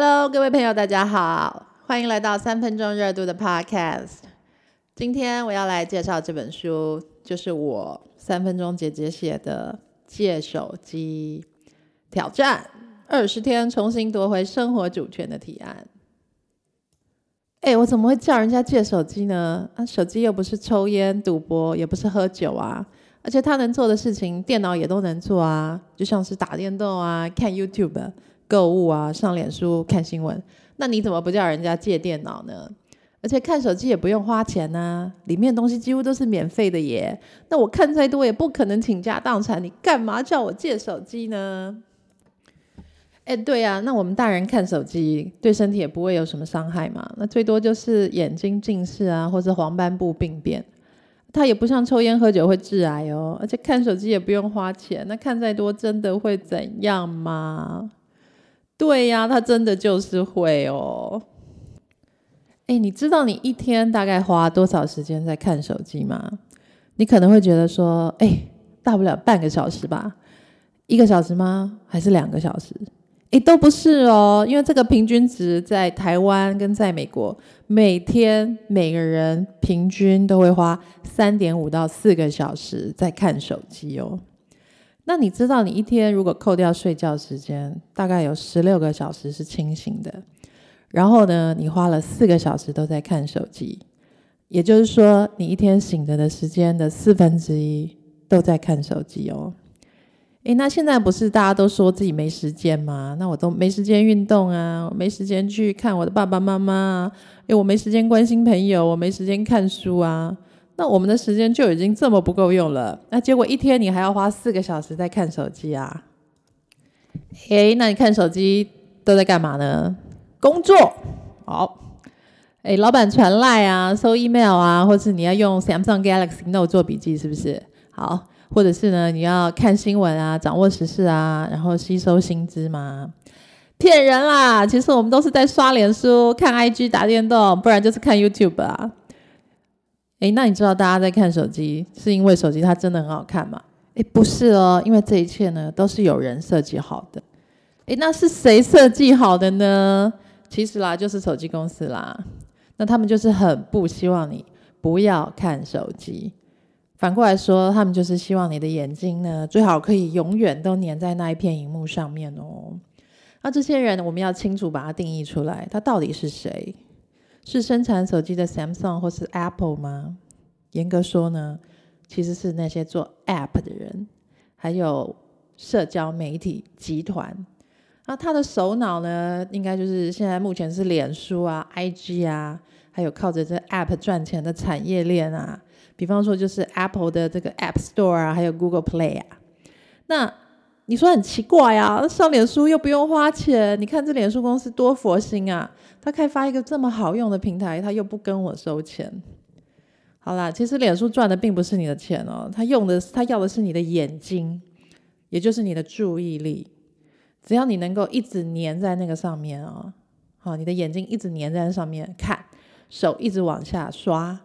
Hello，各位朋友，大家好，欢迎来到三分钟热度的 Podcast。今天我要来介绍这本书，就是我三分钟姐姐写的《借手机挑战二十天重新夺回生活主权的提案》。哎，我怎么会叫人家借手机呢？啊，手机又不是抽烟、赌博，也不是喝酒啊，而且他能做的事情，电脑也都能做啊，就像是打电动啊、看 YouTube。购物啊，上脸书看新闻，那你怎么不叫人家借电脑呢？而且看手机也不用花钱呐，里面东西几乎都是免费的耶。那我看再多也不可能倾家荡产，你干嘛叫我借手机呢？哎，对呀，那我们大人看手机对身体也不会有什么伤害嘛，那最多就是眼睛近视啊，或者黄斑部病变。它也不像抽烟喝酒会致癌哦，而且看手机也不用花钱，那看再多真的会怎样吗？对呀，他真的就是会哦。哎，你知道你一天大概花多少时间在看手机吗？你可能会觉得说，哎，大不了半个小时吧，一个小时吗？还是两个小时？哎，都不是哦，因为这个平均值在台湾跟在美国，每天每个人平均都会花三点五到四个小时在看手机哦。那你知道，你一天如果扣掉睡觉时间，大概有十六个小时是清醒的，然后呢，你花了四个小时都在看手机，也就是说，你一天醒着的时间的四分之一都在看手机哦。诶，那现在不是大家都说自己没时间吗？那我都没时间运动啊，没时间去看我的爸爸妈妈，诶，我没时间关心朋友，我没时间看书啊。那我们的时间就已经这么不够用了，那结果一天你还要花四个小时在看手机啊？诶，那你看手机都在干嘛呢？工作，好，诶，老板传赖啊，收 email 啊，或是你要用 Samsung Galaxy Note 做笔记，是不是？好，或者是呢，你要看新闻啊，掌握时事啊，然后吸收新知吗？骗人啦！其实我们都是在刷脸书、看 IG、打电动，不然就是看 YouTube 啊。哎，那你知道大家在看手机是因为手机它真的很好看吗？哎，不是哦，因为这一切呢都是有人设计好的。哎，那是谁设计好的呢？其实啦，就是手机公司啦。那他们就是很不希望你不要看手机。反过来说，他们就是希望你的眼睛呢最好可以永远都粘在那一片荧幕上面哦。那这些人我们要清楚把它定义出来，他到底是谁？是生产手机的 Samsung 或是 Apple 吗？严格说呢，其实是那些做 App 的人，还有社交媒体集团。那他的首脑呢，应该就是现在目前是脸书啊、IG 啊，还有靠着这 App 赚钱的产业链啊。比方说，就是 Apple 的这个 App Store 啊，还有 Google Play 啊。那你说很奇怪啊，上脸书又不用花钱，你看这脸书公司多佛心啊！他开发一个这么好用的平台，他又不跟我收钱。好啦，其实脸书赚的并不是你的钱哦，他用的他要的是你的眼睛，也就是你的注意力。只要你能够一直粘在那个上面哦，好，你的眼睛一直粘在上面看，手一直往下刷，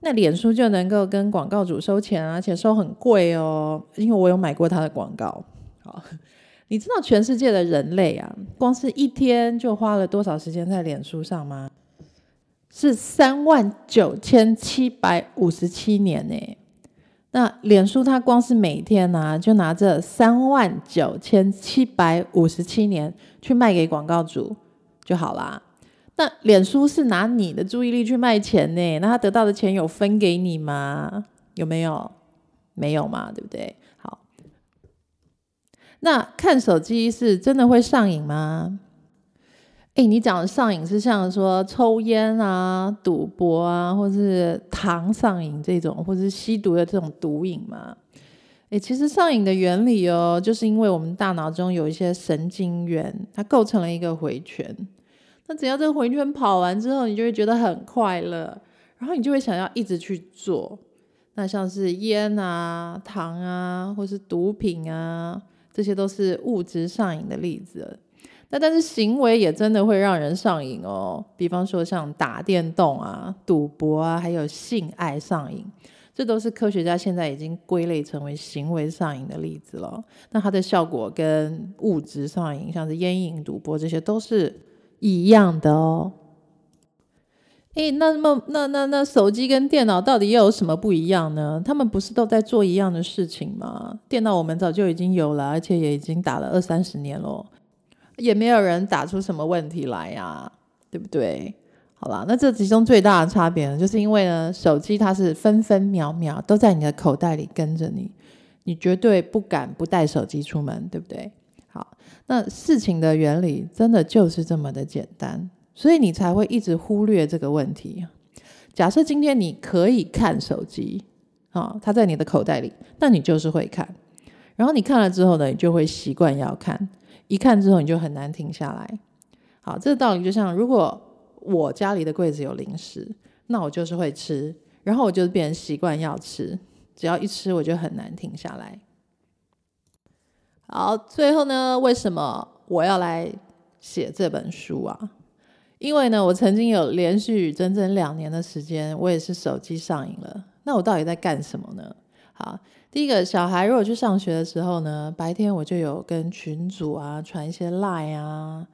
那脸书就能够跟广告主收钱，而且收很贵哦，因为我有买过他的广告。好，你知道全世界的人类啊，光是一天就花了多少时间在脸书上吗？是三万九千七百五十七年呢。那脸书它光是每天呢，就拿这三万九千七百五十七年去卖给广告主就好啦。那脸书是拿你的注意力去卖钱呢，那他得到的钱有分给你吗？有没有？没有嘛，对不对？那看手机是真的会上瘾吗？哎，你讲的上瘾是像说抽烟啊、赌博啊，或是糖上瘾这种，或是吸毒的这种毒瘾吗？哎，其实上瘾的原理哦，就是因为我们大脑中有一些神经元，它构成了一个回圈。那只要这个回圈跑完之后，你就会觉得很快乐，然后你就会想要一直去做。那像是烟啊、糖啊，或是毒品啊。这些都是物质上瘾的例子，那但是行为也真的会让人上瘾哦。比方说像打电动啊、赌博啊，还有性爱上瘾，这都是科学家现在已经归类成为行为上瘾的例子了。那它的效果跟物质上瘾，像是烟瘾、赌博这些，都是一样的哦。诶，那么那那那手机跟电脑到底又有什么不一样呢？他们不是都在做一样的事情吗？电脑我们早就已经有了，而且也已经打了二三十年了，也没有人打出什么问题来呀，对不对？好啦，那这其中最大的差别呢，就是因为呢，手机它是分分秒秒都在你的口袋里跟着你，你绝对不敢不带手机出门，对不对？好，那事情的原理真的就是这么的简单。所以你才会一直忽略这个问题。假设今天你可以看手机，啊，它在你的口袋里，那你就是会看。然后你看了之后呢，你就会习惯要看。一看之后，你就很难停下来。好，这个道理就像，如果我家里的柜子有零食，那我就是会吃，然后我就变成习惯要吃。只要一吃，我就很难停下来。好，最后呢，为什么我要来写这本书啊？因为呢，我曾经有连续整整两年的时间，我也是手机上瘾了。那我到底在干什么呢？好，第一个小孩如果去上学的时候呢，白天我就有跟群主啊传一些 line 啊，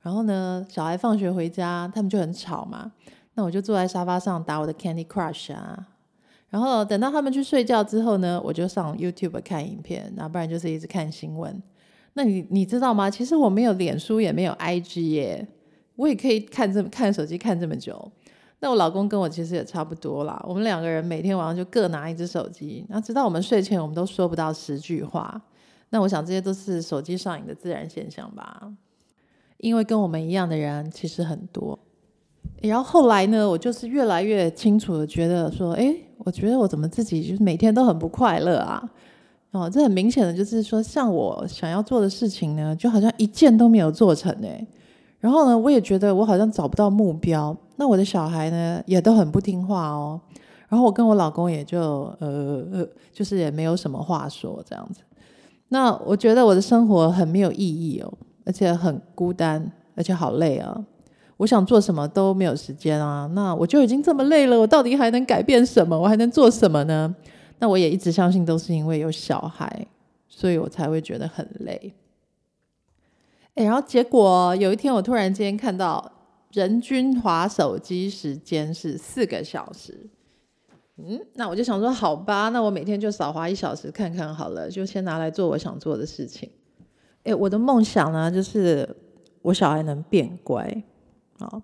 然后呢，小孩放学回家，他们就很吵嘛，那我就坐在沙发上打我的 Candy Crush 啊，然后等到他们去睡觉之后呢，我就上 YouTube 看影片，那不然就是一直看新闻。那你你知道吗？其实我没有脸书，也没有 IG 耶。我也可以看这么看手机看这么久，那我老公跟我其实也差不多啦。我们两个人每天晚上就各拿一只手机，然后直到我们睡前，我们都说不到十句话。那我想这些都是手机上瘾的自然现象吧。因为跟我们一样的人其实很多。然后后来呢，我就是越来越清楚的觉得说，哎，我觉得我怎么自己就是每天都很不快乐啊？哦，这很明显的就是说，像我想要做的事情呢，就好像一件都没有做成哎。然后呢，我也觉得我好像找不到目标。那我的小孩呢，也都很不听话哦。然后我跟我老公也就呃呃，就是也没有什么话说这样子。那我觉得我的生活很没有意义哦，而且很孤单，而且好累啊。我想做什么都没有时间啊。那我就已经这么累了，我到底还能改变什么？我还能做什么呢？那我也一直相信，都是因为有小孩，所以我才会觉得很累。哎，然后结果有一天，我突然间看到人均划手机时间是四个小时。嗯，那我就想说，好吧，那我每天就少划一小时看看好了，就先拿来做我想做的事情。哎，我的梦想呢，就是我小孩能变乖。好，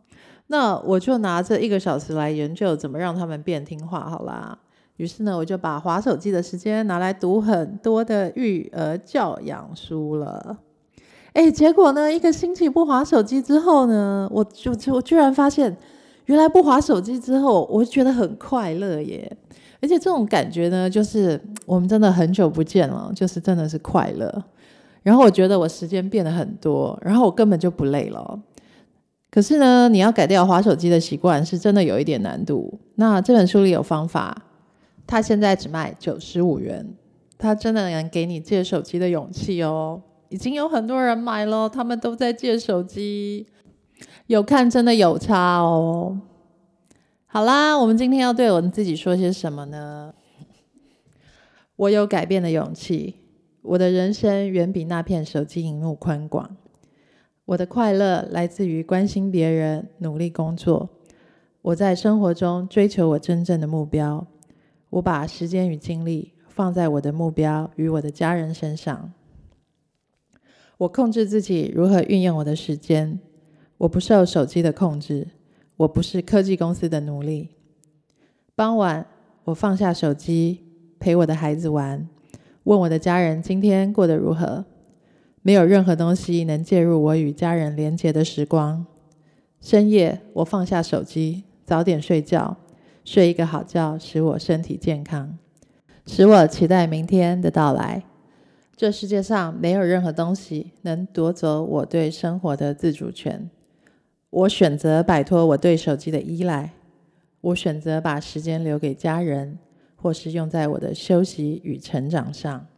那我就拿这一个小时来研究怎么让他们变听话，好啦。于是呢，我就把划手机的时间拿来读很多的育儿教养书了。哎，结果呢？一个星期不划手机之后呢，我就我居然发现，原来不划手机之后，我觉得很快乐耶！而且这种感觉呢，就是我们真的很久不见了，就是真的是快乐。然后我觉得我时间变得很多，然后我根本就不累了。可是呢，你要改掉划手机的习惯，是真的有一点难度。那这本书里有方法，它现在只卖九十五元，它真的能给你借手机的勇气哦。已经有很多人买了，他们都在借手机，有看真的有差哦。好啦，我们今天要对我们自己说些什么呢？我有改变的勇气，我的人生远比那片手机荧幕宽广。我的快乐来自于关心别人，努力工作。我在生活中追求我真正的目标。我把时间与精力放在我的目标与我的家人身上。我控制自己如何运用我的时间，我不受手机的控制，我不是科技公司的奴隶。傍晚，我放下手机，陪我的孩子玩，问我的家人今天过得如何。没有任何东西能介入我与家人连结的时光。深夜，我放下手机，早点睡觉，睡一个好觉，使我身体健康，使我期待明天的到来。这世界上没有任何东西能夺走我对生活的自主权。我选择摆脱我对手机的依赖。我选择把时间留给家人，或是用在我的休息与成长上。